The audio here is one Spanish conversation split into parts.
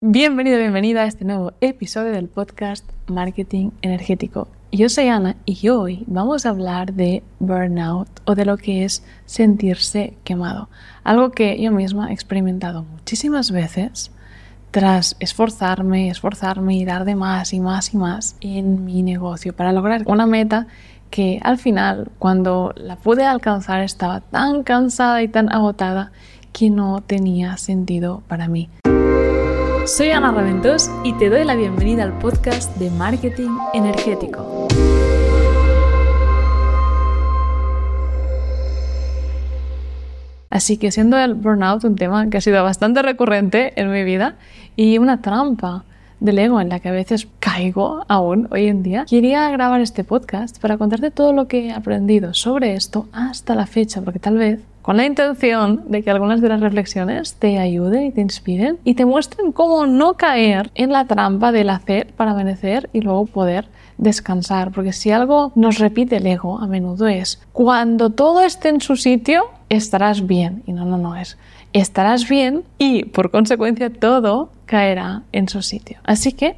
Bienvenido, bienvenida a este nuevo episodio del podcast Marketing Energético. Yo soy Ana y hoy vamos a hablar de burnout o de lo que es sentirse quemado. Algo que yo misma he experimentado muchísimas veces tras esforzarme, esforzarme y dar de más y más y más en mi negocio para lograr una meta que al final, cuando la pude alcanzar, estaba tan cansada y tan agotada que no tenía sentido para mí. Soy Ana Raventós y te doy la bienvenida al podcast de Marketing Energético. Así que siendo el burnout un tema que ha sido bastante recurrente en mi vida y una trampa del ego en la que a veces caigo aún hoy en día, quería grabar este podcast para contarte todo lo que he aprendido sobre esto hasta la fecha, porque tal vez con la intención de que algunas de las reflexiones te ayuden y te inspiren y te muestren cómo no caer en la trampa del hacer para merecer y luego poder descansar. Porque si algo nos repite el ego a menudo es, cuando todo esté en su sitio, estarás bien. Y no, no, no es, estarás bien y por consecuencia todo caerá en su sitio. Así que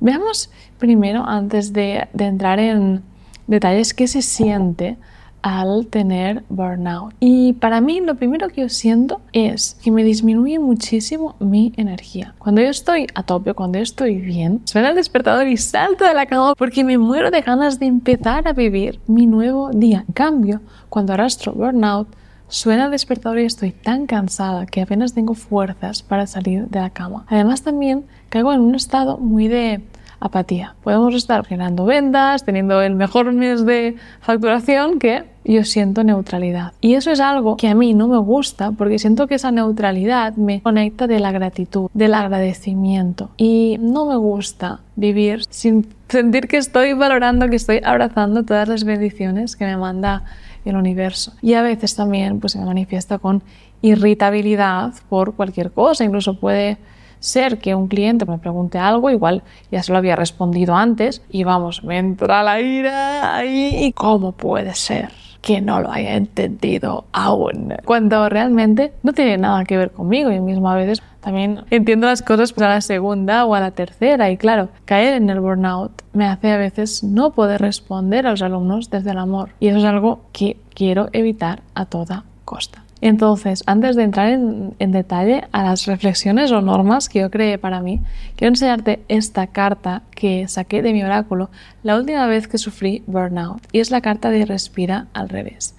veamos primero, antes de, entrar en detalles, qué se siente al tener burnout. Y para mí lo primero que yo siento es que me disminuye muchísimo mi energía. Cuando yo estoy a tope, cuando yo estoy bien, suena el despertador y salto de la cama porque me muero de ganas de empezar a vivir mi nuevo día. En cambio, cuando arrastro burnout, Suena el despertador y estoy tan cansada que apenas tengo fuerzas para salir de la cama. Además también caigo en un estado muy de apatía. Podemos estar generando ventas, teniendo el mejor mes de facturación que yo siento neutralidad. Y eso es algo que a mí no me gusta porque siento que esa neutralidad me conecta de la gratitud, del agradecimiento. Y no me gusta vivir sin sentir que estoy valorando, que estoy abrazando todas las bendiciones que me manda universo. Y a veces también pues, se manifiesta con irritabilidad por cualquier cosa, incluso puede ser que un cliente me pregunte algo, igual ya se lo había respondido antes y vamos, me entra la ira ahí y cómo puede ser que no lo haya entendido aún. Cuando realmente no tiene nada que ver conmigo. Yo mismo a veces también entiendo las cosas para la segunda o a la tercera y claro, caer en el burnout me hace a veces no poder responder a los alumnos desde el amor. Y eso es algo que quiero evitar a toda costa. Entonces, antes de entrar en, detalle a las reflexiones o normas que yo creé para mí, quiero enseñarte esta carta que saqué de mi oráculo la última vez que sufrí burnout. Y es la carta de respira al revés.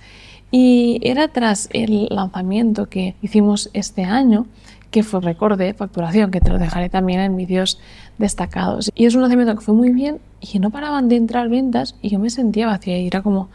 Y era tras el lanzamiento que hicimos este año, que fue récord de facturación, que te lo dejaré también en vídeos destacados. Y es un lanzamiento que fue muy bien y no paraban de entrar ventas y yo me sentía vacía y era como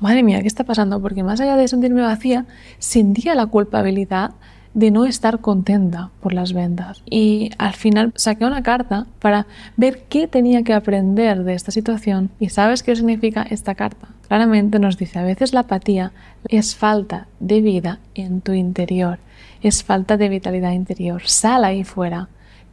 madre mía, ¿qué está pasando? Porque más allá de sentirme vacía, sentía la culpabilidad de no estar contenta por las ventas. Y al final saqué una carta para ver qué tenía que aprender de esta situación. ¿Y sabes qué significa esta carta? Claramente nos dice, a veces la apatía es falta de vida en tu interior, es falta de vitalidad interior. Sal ahí fuera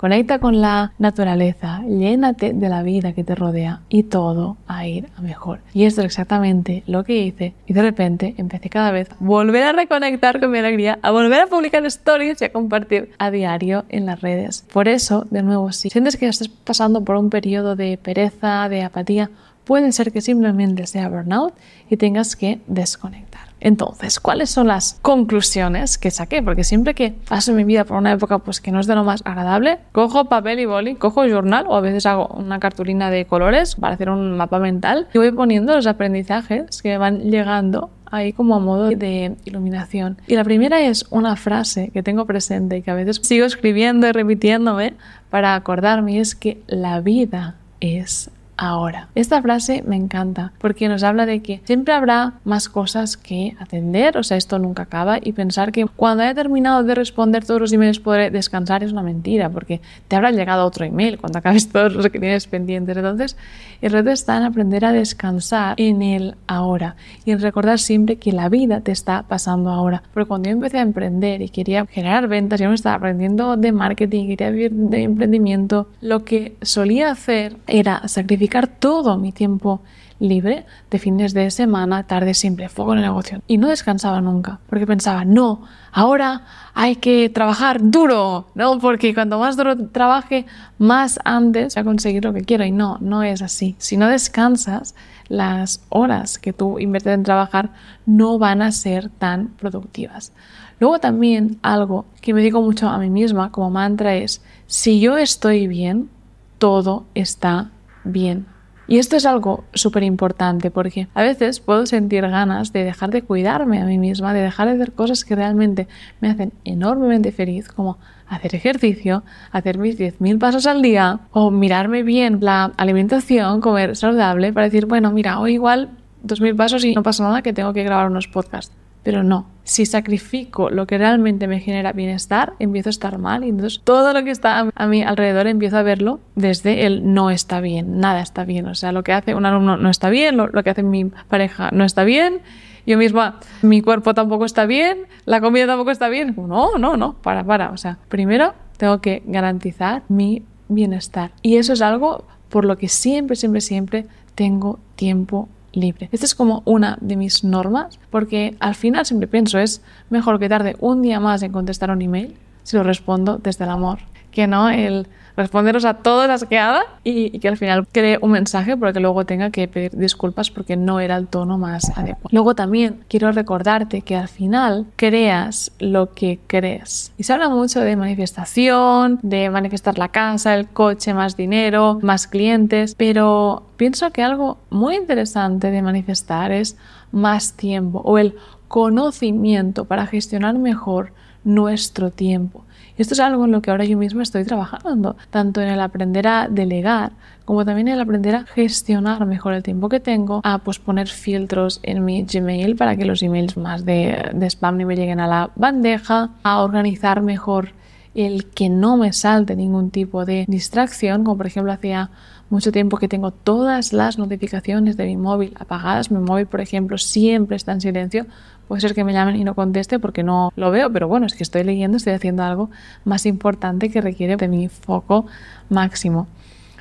Conecta con la naturaleza, llénate de la vida que te rodea y todo a ir a mejor. Y esto es exactamente lo que hice y de repente empecé cada vez a volver a reconectar con mi alegría, a volver a publicar stories y a compartir a diario en las redes. Por eso, de nuevo, si sientes que estás pasando por un periodo de pereza, de apatía, puede ser que simplemente sea burnout y tengas que desconectar. Entonces, ¿cuáles son las conclusiones que saqué? Porque siempre que paso mi vida por una época pues, que no es de lo más agradable, cojo papel y boli, cojo journal o a veces hago una cartulina de colores para hacer un mapa mental y voy poniendo los aprendizajes que van llegando ahí como a modo de iluminación. Y la primera es una frase que tengo presente y que a veces sigo escribiendo y repitiéndome para acordarme es que la vida es ahora. Esta frase me encanta porque nos habla de que siempre habrá más cosas que atender, o sea, esto nunca acaba y pensar que cuando haya terminado de responder todos los emails podré descansar es una mentira porque te habrá llegado otro email cuando acabes todos los que tienes pendientes. Entonces, el reto está en aprender a descansar en el ahora y en recordar siempre que la vida te está pasando ahora. Porque cuando yo empecé a emprender y quería generar ventas, yo me estaba aprendiendo de marketing, quería vivir de emprendimiento, lo que solía hacer era sacrificar todo mi tiempo libre de fines de semana, tarde siempre, foco en el negocio. Y no descansaba nunca, porque pensaba, no, ahora hay que trabajar duro, ¿no? Porque cuanto más duro trabaje, más antes voy a conseguir lo que quiero. Y no, no es así. Si no descansas, las horas que tú inviertes en trabajar no van a ser tan productivas. Luego también algo que me digo mucho a mí misma como mantra es, si yo estoy bien, todo está bien. Y esto es algo súper importante porque a veces puedo sentir ganas de dejar de cuidarme a mí misma, de dejar de hacer cosas que realmente me hacen enormemente feliz, como hacer ejercicio, hacer mis 10.000 pasos al día o mirarme bien la alimentación, comer saludable para decir, bueno, mira, hoy igual 2.000 pasos y no pasa nada que tengo que grabar unos podcasts. Pero no, si sacrifico lo que realmente me genera bienestar, empiezo a estar mal y entonces todo lo que está a mi alrededor empiezo a verlo desde el no está bien, nada está bien. O sea, lo que hace un alumno no está bien, lo, que hace mi pareja no está bien, yo misma, mi cuerpo tampoco está bien, la comida tampoco está bien. No, no, no, para, para. O sea, primero tengo que garantizar mi bienestar. Y eso es algo por lo que siempre, siempre, siempre tengo tiempo libre. Esta es como una de mis normas, porque al final siempre pienso es mejor que tarde un día más en contestar un email si lo respondo desde el amor, que no el responderos a todas las que haga y, que al final cree un mensaje porque luego tenga que pedir disculpas porque no era el tono más adecuado. Luego también quiero recordarte que al final creas lo que crees. Y se habla mucho de manifestación, de manifestar la casa, el coche, más dinero, más clientes, pero pienso que algo muy interesante de manifestar es más tiempo o el conocimiento para gestionar mejor nuestro tiempo. Esto es algo en lo que ahora yo misma estoy trabajando, tanto en el aprender a delegar como también en el aprender a gestionar mejor el tiempo que tengo, a pues poner filtros en mi Gmail para que los emails más de, de spam ni me lleguen a la bandeja, a organizar mejor el que no me salte ningún tipo de distracción, como por ejemplo hacía mucho tiempo que tengo todas las notificaciones de mi móvil apagadas. Mi móvil, por ejemplo, siempre está en silencio. Puede ser que me llamen y no conteste porque no lo veo, pero bueno, es que estoy leyendo, estoy haciendo algo más importante que requiere de mi foco máximo.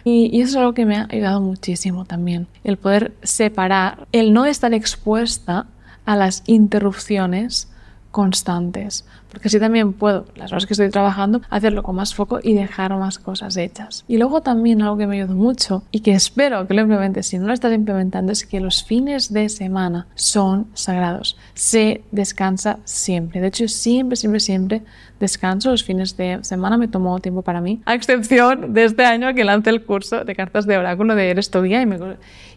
Y, eso es algo que me ha ayudado muchísimo también, el poder separar, el no estar expuesta a las interrupciones constantes, porque así también puedo, las horas que estoy trabajando, hacerlo con más foco y dejar más cosas hechas. Y luego también algo que me ayuda mucho y que espero que lo implementes si no lo estás implementando es que los fines de semana son sagrados. Se descansa siempre. De hecho, siempre, siempre, siempre descanso. Los fines de semana me tomo tiempo para mí, a excepción de este año que lancé el curso de cartas de oráculo de Eres tu guía y me,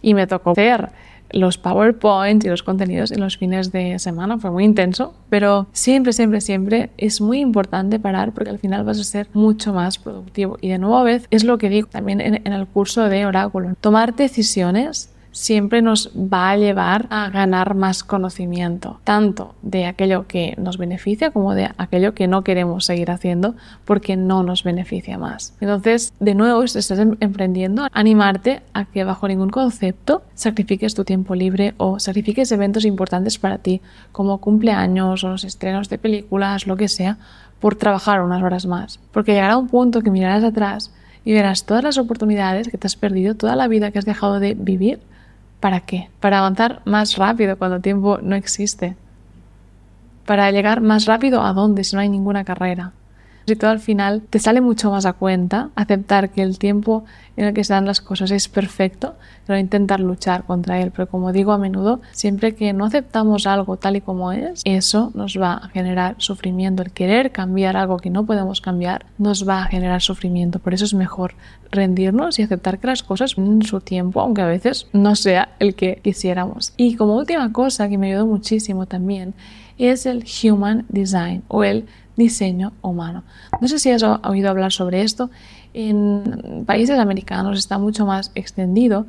y me tocó hacer los PowerPoints y los contenidos en los fines de semana. Fue muy intenso, pero siempre, siempre, siempre es muy importante parar porque al final vas a ser mucho más productivo. Y de nuevo a vez es lo que digo también en, en el curso de Oráculo. Tomar decisiones siempre nos va a llevar a ganar más conocimiento, tanto de aquello que nos beneficia como de aquello que no queremos seguir haciendo porque no nos beneficia más. Entonces, de nuevo, si estás em-, emprendiendo, animarte a que bajo ningún concepto sacrifiques tu tiempo libre o sacrifiques eventos importantes para ti, como cumpleaños o los estrenos de películas, lo que sea, por trabajar unas horas más. Porque llegará un punto que mirarás atrás y verás todas las oportunidades que te has perdido, toda la vida que has dejado de vivir ¿Para qué? Para avanzar más rápido cuando el tiempo no existe. Para llegar más rápido a dónde si no hay ninguna carrera. Si todo al final te sale mucho más a cuenta aceptar que el tiempo en el que se dan las cosas es perfecto, pero intentar luchar contra él. Pero como digo a menudo, siempre que no aceptamos algo tal y como es, eso nos va a generar sufrimiento. El querer cambiar algo que no podemos cambiar nos va a generar sufrimiento. Por eso es mejor rendirnos y aceptar que las cosas en su tiempo, aunque a veces no sea el que quisiéramos. Y como última cosa que me ayudó muchísimo también es el Human Design o el diseño humano. No sé si has oído hablar sobre esto. En países americanos está mucho más extendido,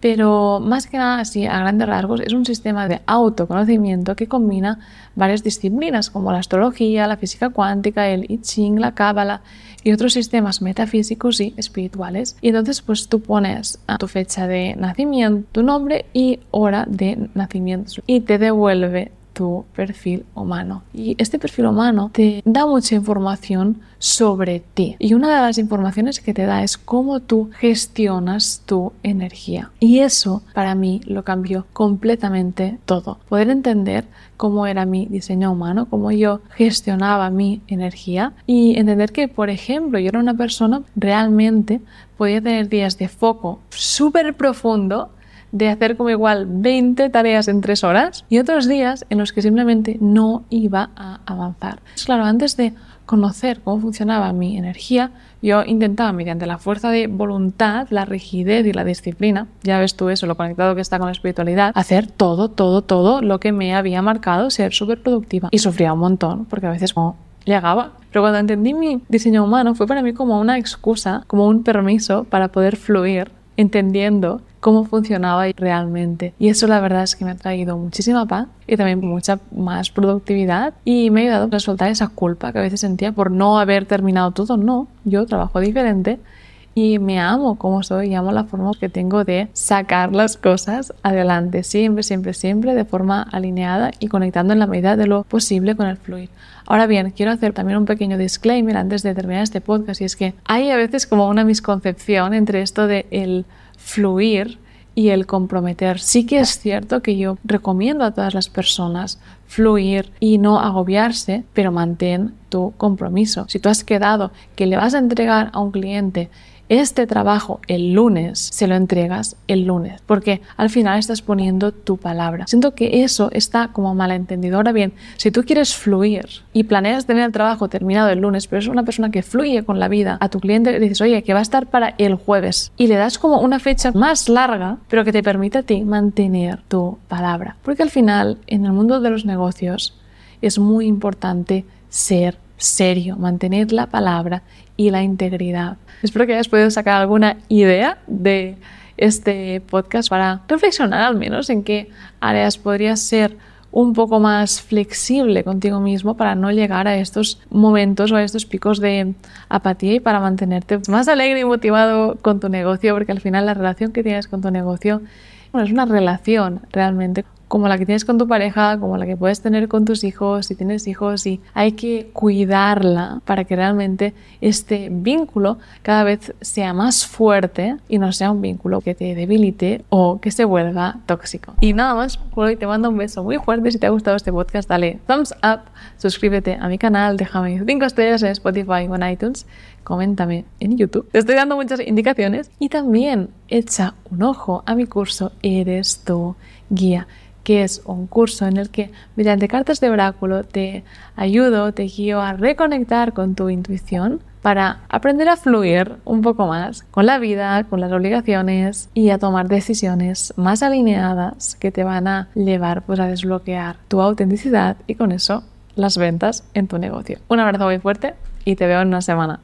pero más que nada, así a grandes rasgos, es un sistema de autoconocimiento que combina varias disciplinas como la astrología, la física cuántica, el I Ching, la cábala y otros sistemas metafísicos y espirituales. Y entonces pues tú pones tu fecha de nacimiento, tu nombre y hora de nacimiento y te devuelve tu perfil humano. Y este perfil humano te da mucha información sobre ti. Y una de las informaciones que te da es cómo tú gestionas tu energía. Y eso para mí lo cambió completamente todo. Poder entender cómo era mi diseño humano, cómo yo gestionaba mi energía y entender que, por ejemplo, yo era una persona realmente podía tener días de foco súper profundo de hacer como igual 20 tareas en 3 horas y otros días en los que simplemente no iba a avanzar. Claro, antes de conocer cómo funcionaba mi energía, yo intentaba mediante la fuerza de voluntad, la rigidez y la disciplina, ya ves tú eso, lo conectado que está con la espiritualidad, hacer todo, todo, todo lo que me había marcado ser súper productiva. Y sufría un montón, porque a veces no llegaba. Pero cuando entendí mi diseño humano fue para mí como una excusa, como un permiso para poder fluir, entendiendo cómo funcionaba realmente. Y eso la verdad es que me ha traído muchísima paz y también mucha más productividad y me ha ayudado a soltar esa culpa que a veces sentía por no haber terminado todo. No, yo trabajo diferente y me amo como soy y amo la forma que tengo de sacar las cosas adelante, siempre, siempre, siempre de forma alineada y conectando en la medida de lo posible con el fluir. Ahora bien, quiero hacer también un pequeño disclaimer antes de terminar este podcast y es que hay a veces como una misconcepción entre esto de el fluir y el comprometer. Sí que es cierto que yo recomiendo a todas las personas fluir y no agobiarse, pero mantén tu compromiso. Si tú has quedado que le vas a entregar a un cliente este trabajo el lunes, se lo entregas el lunes, porque al final estás poniendo tu palabra. Siento que eso está como malentendido. Ahora bien, si tú quieres fluir y planeas tener el trabajo terminado el lunes, pero es una persona que fluye con la vida, a tu cliente le dices, oye, que va a estar para el jueves, y le das como una fecha más larga, pero que te permite a ti mantener tu palabra. Porque al final, en el mundo de los negocios, es muy importante ser serio, mantener la palabra y la integridad. Espero que hayas podido sacar alguna idea de este podcast para reflexionar al menos en qué áreas podrías ser un poco más flexible contigo mismo para no llegar a estos momentos o a estos picos de apatía y para mantenerte más alegre y motivado con tu negocio, porque al final la relación que tienes con tu negocio es una relación realmente como la que tienes con tu pareja, como la que puedes tener con tus hijos, si tienes hijos, y hay que cuidarla para que realmente este vínculo cada vez sea más fuerte y no sea un vínculo que te debilite o que se vuelva tóxico. Y nada más, por hoy te mando un beso muy fuerte. Si te ha gustado este podcast, dale thumbs up, suscríbete a mi canal, déjame 5 estrellas en Spotify o en iTunes coméntame en YouTube. Te estoy dando muchas indicaciones y también echa un ojo a mi curso Eres tu guía que es un curso en el que mediante cartas de oráculo te ayudo, te guío a reconectar con tu intuición para aprender a fluir un poco más con la vida, con las obligaciones y a tomar decisiones más alineadas que te van a llevar pues, a desbloquear tu autenticidad y con eso las ventas en tu negocio. Un abrazo muy fuerte y te veo en una semana.